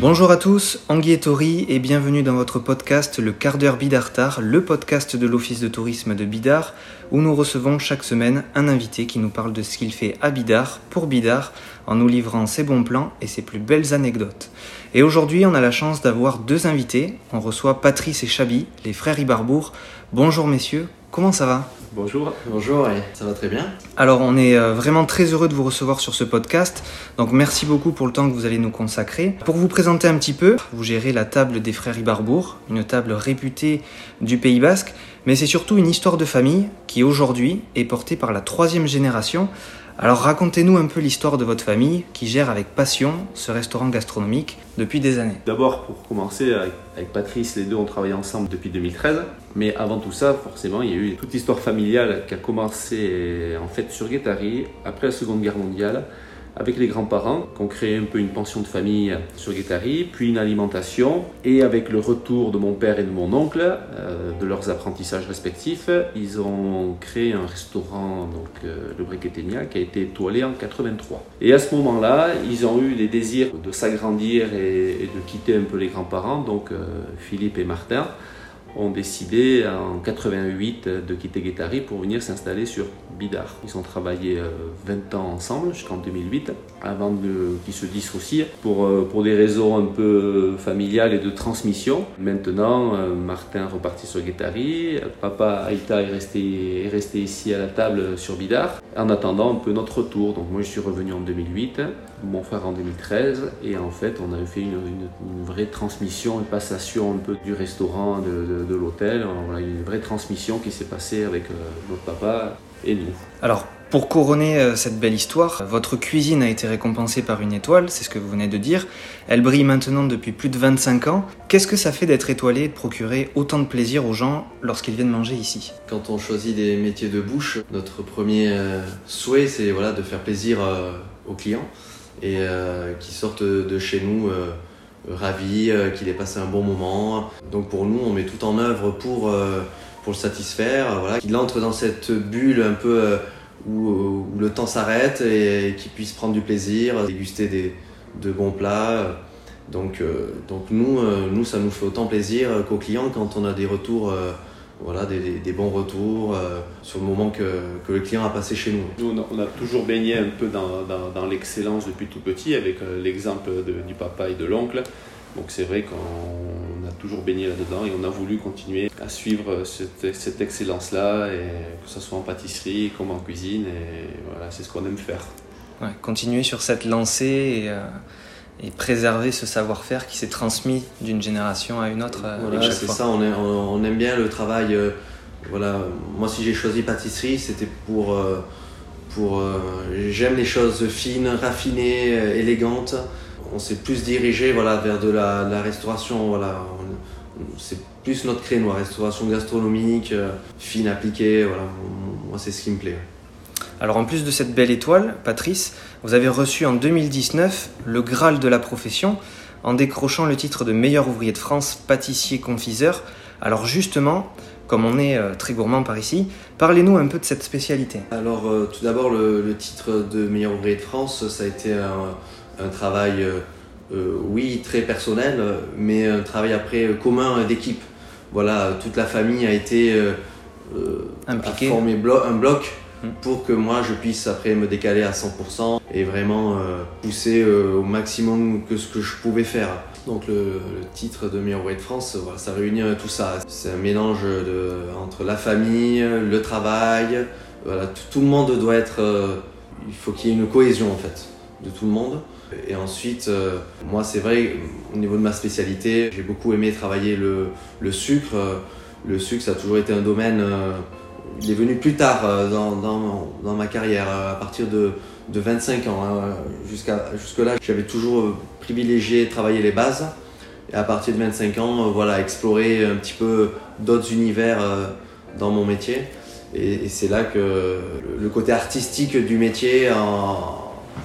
Bonjour à tous, Anguille et Tori et bienvenue dans votre podcast Le quart d'heure Bidartar, le podcast de l'Office de tourisme de Bidart où nous recevons chaque semaine un invité qui nous parle de ce qu'il fait à Bidart pour Bidart en nous livrant ses bons plans et ses plus belles anecdotes. Et aujourd'hui, on a la chance d'avoir deux invités. On reçoit Patrice et Chabi, les frères Ibarbourg. Bonjour messieurs, comment ça va Bonjour. Bonjour, et ça va très bien. Alors, on est euh, vraiment très heureux de vous recevoir sur ce podcast. Donc, merci beaucoup pour le temps que vous allez nous consacrer. Pour vous présenter un petit peu, vous gérez la table des frères Ibarbourg, une table réputée du Pays Basque, mais c'est surtout une histoire de famille qui aujourd'hui est portée par la troisième génération alors racontez-nous un peu l'histoire de votre famille qui gère avec passion ce restaurant gastronomique depuis des années. D'abord, pour commencer, avec, Patrice, les deux ont travaillé ensemble depuis 2013. Mais avant tout ça, forcément, il y a eu toute l'histoire familiale qui a commencé en fait sur Guétari après la Seconde Guerre mondiale avec les grands-parents, qui ont créé un peu une pension de famille sur Guétari, puis une alimentation. Et avec le retour de mon père et de mon oncle, euh, de leurs apprentissages respectifs, ils ont créé un restaurant, donc euh, le Briquetemia, qui a été étoilé en 83. Et à ce moment-là, ils ont eu les désirs de s'agrandir et, de quitter un peu les grands-parents, donc euh, Philippe et Martin ont décidé en 88 de quitter Guétari pour venir s'installer sur Bidar. Ils ont travaillé 20 euh, ans ensemble jusqu'en 2008 avant qu'ils se dissocient pour, euh, pour des raisons un peu familiales et de transmission. Maintenant, euh, Martin reparti sur Guétari, papa Aïta est resté, est resté ici à la table sur Bidar en attendant un peu notre retour. Donc moi je suis revenu en 2008, mon frère en 2013 et en fait on a fait une, vraie transmission, une passation un peu du restaurant, de l'hôtel. Voilà, une vraie transmission qui s'est passée avec euh, notre papa et nous. Pour couronner euh, cette belle histoire, votre cuisine a été récompensée par une étoile, c'est ce que vous venez de dire. Elle brille maintenant depuis plus de 25 ans. Qu'est-ce que ça fait d'être étoilé et de procurer autant de plaisir aux gens lorsqu'ils viennent manger ici? Quand on choisit des métiers de bouche, notre premier euh, souhait c'est voilà, de faire plaisir aux clients et qui sortent de chez nous ravi, euh, qu'il ait passé un bon moment. Donc pour nous, on met tout en œuvre pour, euh, pour le satisfaire, voilà, qu'il entre dans cette bulle un peu euh, où, le temps s'arrête et, qu'il puisse prendre du plaisir, déguster des, de bons plats. Donc, donc nous, nous, ça nous fait autant plaisir qu'aux clients quand on a des retours voilà, des, bons retours sur le moment que, que, le client a passé chez nous. Nous, on a, toujours baigné un peu dans, dans, l'excellence depuis tout petit, avec l'exemple du papa et de l'oncle. Donc c'est vrai qu'on toujours baigné là-dedans et on a voulu continuer à suivre cette, cette excellence-là, que ce soit en pâtisserie comme en cuisine, et voilà, c'est ce qu'on aime faire. Ouais, continuer sur cette lancée et, euh, et préserver ce savoir-faire qui s'est transmis d'une génération à une autre. Euh, voilà, c'est ça, on, on, aime bien le travail. Euh, voilà, moi si j'ai choisi pâtisserie, c'était pour... pour J'aime les choses fines, raffinées, élégantes on s'est plus dirigé voilà, vers de la, restauration. Voilà. C'est plus notre créneau, restauration gastronomique, euh, fine, appliquée. Voilà. Moi, c'est ce qui me plaît. Alors en plus de cette belle étoile, Patrice, vous avez reçu en 2019 le Graal de la profession en décrochant le titre de meilleur ouvrier de France, pâtissier confiseur. Alors justement, comme on est euh, très gourmand par ici, parlez-nous un peu de cette spécialité. Alors euh, tout d'abord le, titre de meilleur ouvrier de France, ça a été un un travail, euh, euh, oui, très personnel, mais un travail après commun d'équipe. Voilà, toute la famille a été euh, impliquée, formé un bloc hmm. pour que moi je puisse après me décaler à 100% et vraiment pousser au maximum que ce que je pouvais faire. Donc le, titre de meilleur de France, ça réunit tout ça. C'est un mélange de, entre la famille, le travail, voilà, tout, tout, le monde doit être... il faut qu'il y ait une cohésion en fait de tout le monde. Et ensuite, euh, moi c'est vrai, au niveau de ma spécialité, j'ai beaucoup aimé travailler le, le, sucre. Le sucre, ça a toujours été un domaine, euh, il est venu plus tard euh, dans, dans, ma carrière, à partir de, de 25 ans. Hein. Jusqu'à, jusque-là, j'avais toujours privilégié travailler les bases. Et à partir de 25 ans, voilà, explorer un petit peu d'autres univers dans mon métier. Et, c'est là que le côté artistique du métier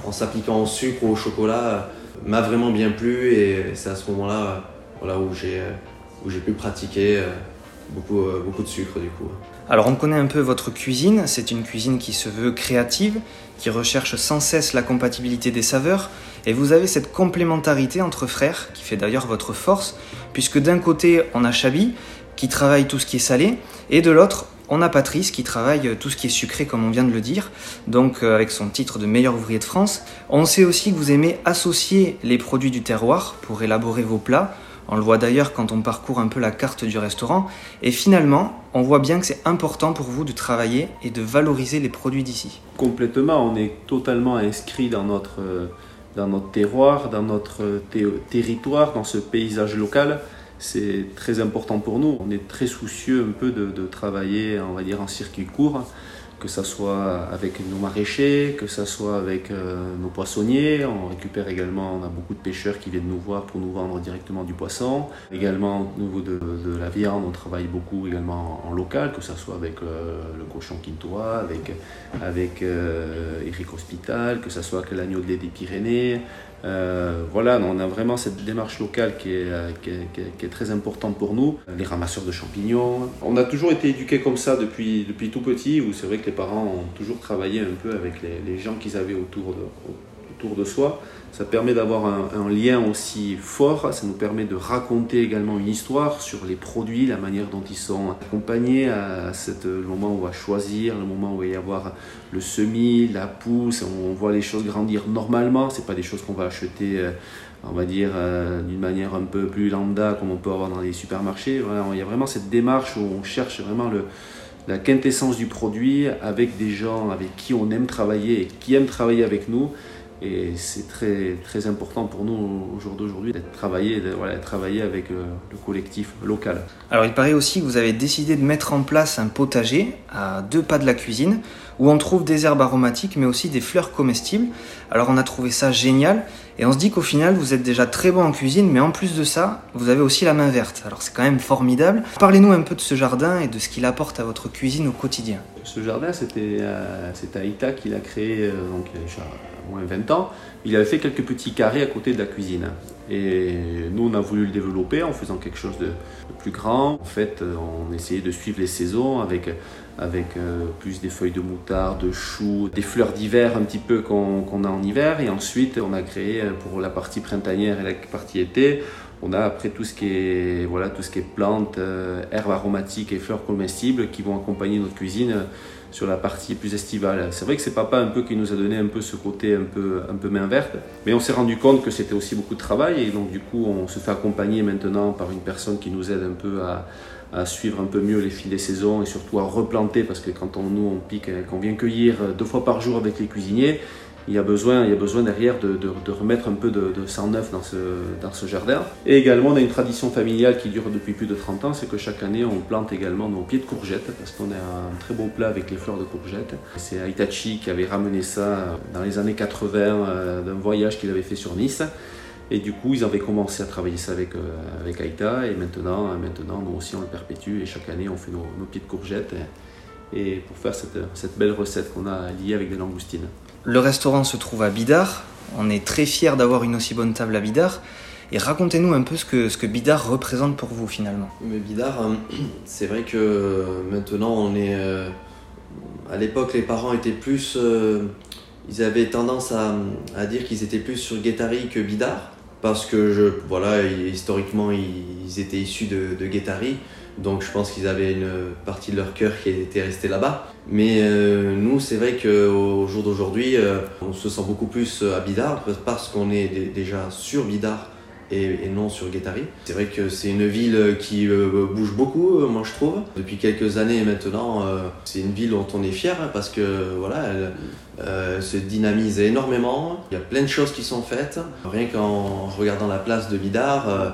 en s'appliquant au sucre ou au chocolat m'a vraiment bien plu et c'est à ce moment-là voilà, où j'ai où j'ai pu pratiquer euh, beaucoup, euh, beaucoup de sucre du coup. Alors on connaît un peu votre cuisine, c'est une cuisine qui se veut créative, qui recherche sans cesse la compatibilité des saveurs, et vous avez cette complémentarité entre frères, qui fait d'ailleurs votre force, puisque d'un côté on a Chabi, qui travaille tout ce qui est salé, et de l'autre on a Patrice qui travaille tout ce qui est sucré comme on vient de le dire, donc euh, avec son titre de meilleur ouvrier de France. On sait aussi que vous aimez associer les produits du terroir pour élaborer vos plats. On le voit d'ailleurs quand on parcourt un peu la carte du restaurant. Et finalement, on voit bien que c'est important pour vous de travailler et de valoriser les produits d'ici. Complètement, on est totalement inscrit dans notre, euh, dans notre terroir, dans notre territoire, dans ce paysage local c'est très important pour nous. On est très soucieux un peu de, travailler, on va dire, en circuit court, que ce soit avec nos maraîchers, que ce soit avec euh, nos poissonniers. On récupère également, on a beaucoup de pêcheurs qui viennent nous voir pour nous vendre directement du poisson. Également au niveau de, la viande, on travaille beaucoup également en, local, que ce soit avec euh, le cochon quintois, avec, avec euh, Eric Hospital, que ce soit avec l'agneau de lait des Pyrénées, euh, voilà, on a vraiment cette démarche locale euh, qui est, très importante pour nous. Les ramasseurs de champignons. On a toujours été éduqués comme ça depuis, tout petit, où c'est vrai que les parents ont toujours travaillé un peu avec les, gens qu'ils avaient autour de, de soi. Ça permet d'avoir un, lien aussi fort, ça nous permet de raconter également une histoire sur les produits, la manière dont ils sont accompagnés à le moment où on va choisir, le moment où il va y avoir le semis, la pousse, on voit les choses grandir normalement, c'est pas des choses qu'on va acheter euh, on va dire euh, d'une manière un peu plus lambda comme on peut avoir dans les supermarchés. il y a vraiment cette démarche où on cherche vraiment la quintessence du produit avec des gens avec qui on aime travailler et qui aiment travailler avec nous et c'est très, très important pour nous au jour d'aujourd'hui d'être travaillé, avec euh, le collectif local. Alors il paraît aussi que vous avez décidé de mettre en place un potager à deux pas de la cuisine où on trouve des herbes aromatiques mais aussi des fleurs comestibles. Alors on a trouvé ça génial et on se dit qu'au final vous êtes déjà très bon en cuisine mais en plus de ça vous avez aussi la main verte. Alors c'est quand même formidable. Parlez-nous un peu de ce jardin et de ce qu'il apporte à votre cuisine au quotidien. Ce jardin c'était euh, Aïta qui l'a créé euh, donc, moins 20 ans, il avait fait quelques petits carrés à côté de la cuisine. Et nous, on a voulu le développer en faisant quelque chose de, plus grand. En fait, on essayait de suivre les saisons avec, euh, plus des feuilles de moutarde, de choux, des fleurs d'hiver un petit peu qu'on a en hiver. Et ensuite, on a créé euh, pour la partie printanière et la partie été, on a après tout ce qui est, voilà, tout ce qui est plantes, euh, herbes aromatiques et fleurs comestibles qui vont accompagner notre cuisine sur la partie plus estivale. C'est vrai que c'est papa un peu qui nous a donné un peu ce côté un peu, un peu main verte, mais on s'est rendu compte que c'était aussi beaucoup de travail et donc du coup on se fait accompagner maintenant par une personne qui nous aide un peu à, suivre un peu mieux les fils des saisons et surtout à replanter parce que quand on, nous on pique, qu'on vient cueillir deux fois par jour avec les cuisiniers, il y a besoin, il y a besoin derrière de, remettre un peu de, sang neuf dans ce, jardin. Et également, on a une tradition familiale qui dure depuis plus de 30 ans, c'est que chaque année, on plante également nos pieds de courgettes, parce qu'on a un très beau plat avec les fleurs de courgettes. C'est Aitachi qui avait ramené ça dans les années 80 euh, d'un voyage qu'il avait fait sur Nice. Et du coup, ils avaient commencé à travailler ça avec, euh, Aïta, et maintenant, euh, maintenant, nous aussi, on le perpétue, et chaque année, on fait nos, pieds de courgettes, et, pour faire cette belle recette qu'on a liée avec des langoustines. Le restaurant se trouve à Bidart. On est très fiers d'avoir une aussi bonne table à Bidart. Et racontez-nous un peu ce que, ce que Bidart représente pour vous finalement. Mais Bidart, euh, c'est vrai que maintenant on est. Euh, à l'époque, les parents étaient plus. Euh, ils avaient tendance à, à dire qu'ils étaient plus sur Guettari que Bidart. Parce que, voilà, historiquement, ils, étaient issus de, de Guettari. Donc je pense qu'ils avaient une partie de leur cœur qui était restée là-bas. Mais euh, nous, c'est vrai qu'au jour d'aujourd'hui, euh, on se sent beaucoup plus à Bidart parce qu'on est déjà sur Bidart et, non sur Guétari. C'est vrai que c'est une ville qui euh, bouge beaucoup, moi je trouve. Depuis quelques années maintenant, c'est une ville dont on est fier parce que voilà, elle se dynamise énormément. Il y a plein de choses qui sont faites. Rien qu'en regardant la place de Bidart, euh,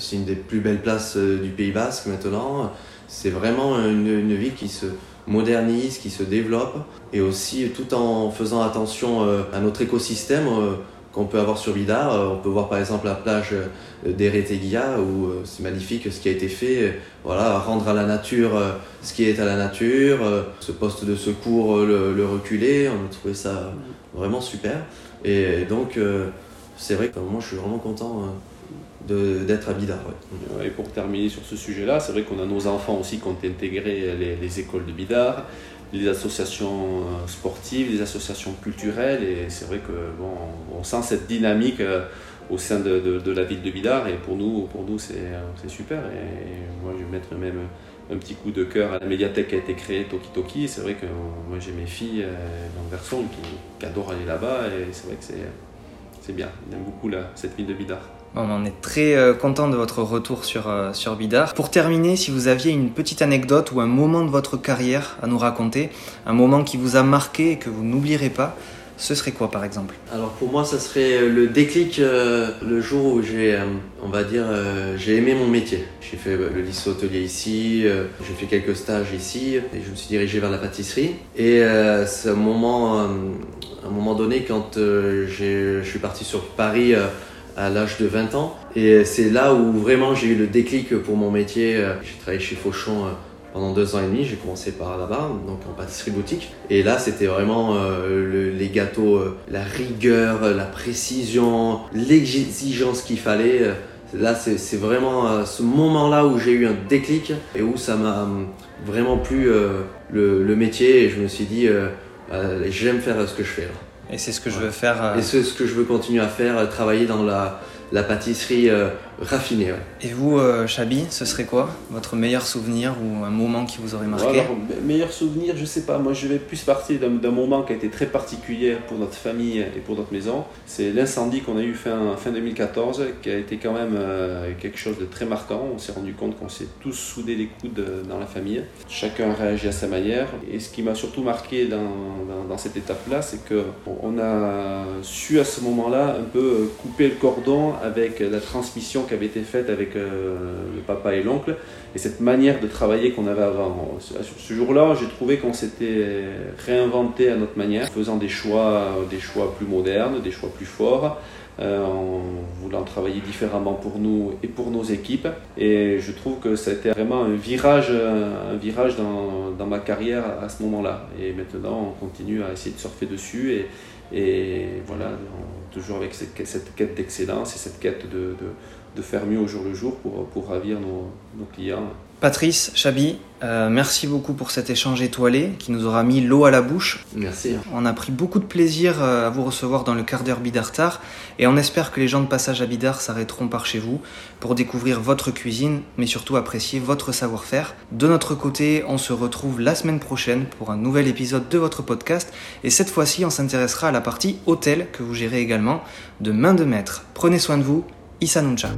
c'est une des plus belles places euh, du Pays Basque maintenant. C'est vraiment une, ville qui se modernise, qui se développe et aussi tout en faisant attention euh, à notre écosystème qu'on peut avoir sur Vidar. On peut voir par exemple la plage d'Eretegia où c'est magnifique ce qui a été fait. Voilà, rendre à la nature ce qui est à la nature. Ce poste de secours, le, reculer, on a trouvé ça vraiment super. Et donc c'est vrai que moi je suis vraiment content d'être à Bidar. Et pour terminer sur ce sujet-là, c'est vrai qu'on a nos enfants aussi qui ont intégré les, écoles de Bidar, les associations euh, sportives, les associations culturelles, et c'est vrai que bon, on sent cette dynamique euh, au sein de, de, la ville de Bidar, et pour nous, pour nous c'est super. Et moi, je vais mettre même un petit coup de cœur à la médiathèque qui a été créée Toki Toki. C'est vrai que moi j'ai mes filles dans garçon qui, qui, adorent aller là-bas et c'est vrai que c'est bien. J'aime beaucoup là, cette ville de Bidar. On est très euh, content de votre retour sur, euh, sur. Pour terminer, si vous aviez une petite anecdote ou un moment de votre carrière à nous raconter, un moment qui vous a marqué et que vous n'oublierez pas, ce serait quoi par exemple? Alors pour moi, ça serait le déclic euh, le jour où j'ai aimé mon métier. J'ai fait le lycée hôtelier ici, j'ai fait quelques stages ici et je me suis dirigé vers la pâtisserie. Et c'est un moment, un moment donné quand je suis parti sur Paris à l'âge de 20 ans. Et c'est là où vraiment j'ai eu le déclic pour mon métier. J'ai travaillé chez Fauchon euh, pendant deux ans et demi. J'ai commencé par là-bas, donc en pâtisserie boutique. Et là, c'était vraiment euh, les gâteaux, euh, la rigueur, la précision, l'exigence qu'il fallait. Là, c'est vraiment ce moment-là où j'ai eu un déclic et où ça m'a vraiment plu le, métier. Et je me suis dit, j'aime faire ce que je fais. Là. Et c'est ce que je veux faire. Euh, Et c'est ce que je veux continuer à faire, euh, travailler dans la, la pâtisserie euh, raffinée. Et vous, euh, Chabi, ce serait quoi votre meilleur souvenir ou un moment qui vous aurait marqué Meilleur souvenir, je sais pas. Moi, je vais plus partir d'un moment qui a été très particulier pour notre famille et pour notre maison. C'est l'incendie qu'on a eu fin, fin 2014, qui a été quand même euh, quelque chose de très marquant. On s'est rendu compte qu'on s'est tous soudés les coudes dans la famille. Chacun a réagi à sa manière. Et ce qui m'a surtout marqué dans, dans, dans cette étape-là, c'est qu'on a su à ce moment-là un peu couper le cordon avec la transmission qui avait été faite avec euh, le papa et l'oncle et cette manière de travailler qu'on avait avant. Ce jour-là, j'ai trouvé qu'on s'était réinventé à notre manière, faisant des choix, des choix plus modernes, des choix plus forts. Euh, en voulant travailler différemment pour nous et pour nos équipes. Et je trouve que c'était vraiment un virage, un virage dans, ma carrière à ce moment-là. Et maintenant, on continue à essayer de surfer dessus et, voilà, toujours avec cette, quête d'excellence et cette quête de, de, faire mieux au jour le jour pour, pour ravir nos, nos clients. Patrice, Chabi, euh, merci beaucoup pour cet échange étoilé qui nous aura mis l'eau à la bouche. Merci. On a pris beaucoup de plaisir euh, à vous recevoir dans le quart d'heure Bidartar et on espère que les gens de passage à Bidar s'arrêteront par chez vous pour découvrir votre cuisine mais surtout apprécier votre savoir-faire. De notre côté, on se retrouve la semaine prochaine pour un nouvel épisode de votre podcast et cette fois-ci on s'intéressera à la partie hôtel que vous gérez également de main de maître. Prenez soin de vous, Issa Nuncha.